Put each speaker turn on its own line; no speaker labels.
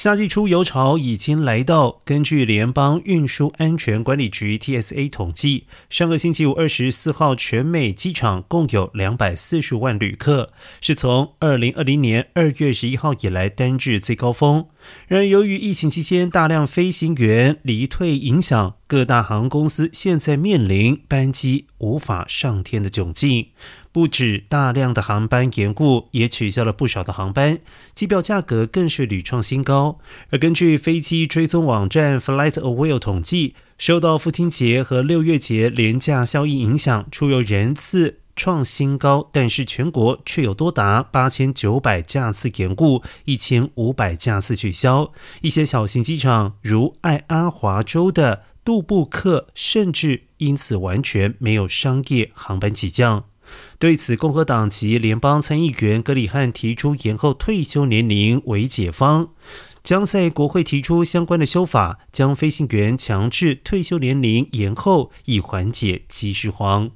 夏季出游潮已经来到。根据联邦运输安全管理局 （TSA） 统计，上个星期五二十四号，全美机场共有两百四十万旅客，是从二零二零年二月十一号以来单日最高峰。然而，由于疫情期间大量飞行员离退影响，各大航空公司现在面临班机无法上天的窘境。不止大量的航班延误，也取消了不少的航班，机票价格更是屡创新高。而根据飞机追踪网站 FlightAware 统计，受到父亲节和六月节廉价效益影响，出游人次创新高，但是全国却有多达八千九百架次延误，一千五百架次取消。一些小型机场，如爱阿华州的杜布克，甚至因此完全没有商业航班起降。对此，共和党籍联邦参议员格里汉提出延后退休年龄为解方，将在国会提出相关的修法，将飞行员强制退休年龄延后，以缓解机师荒。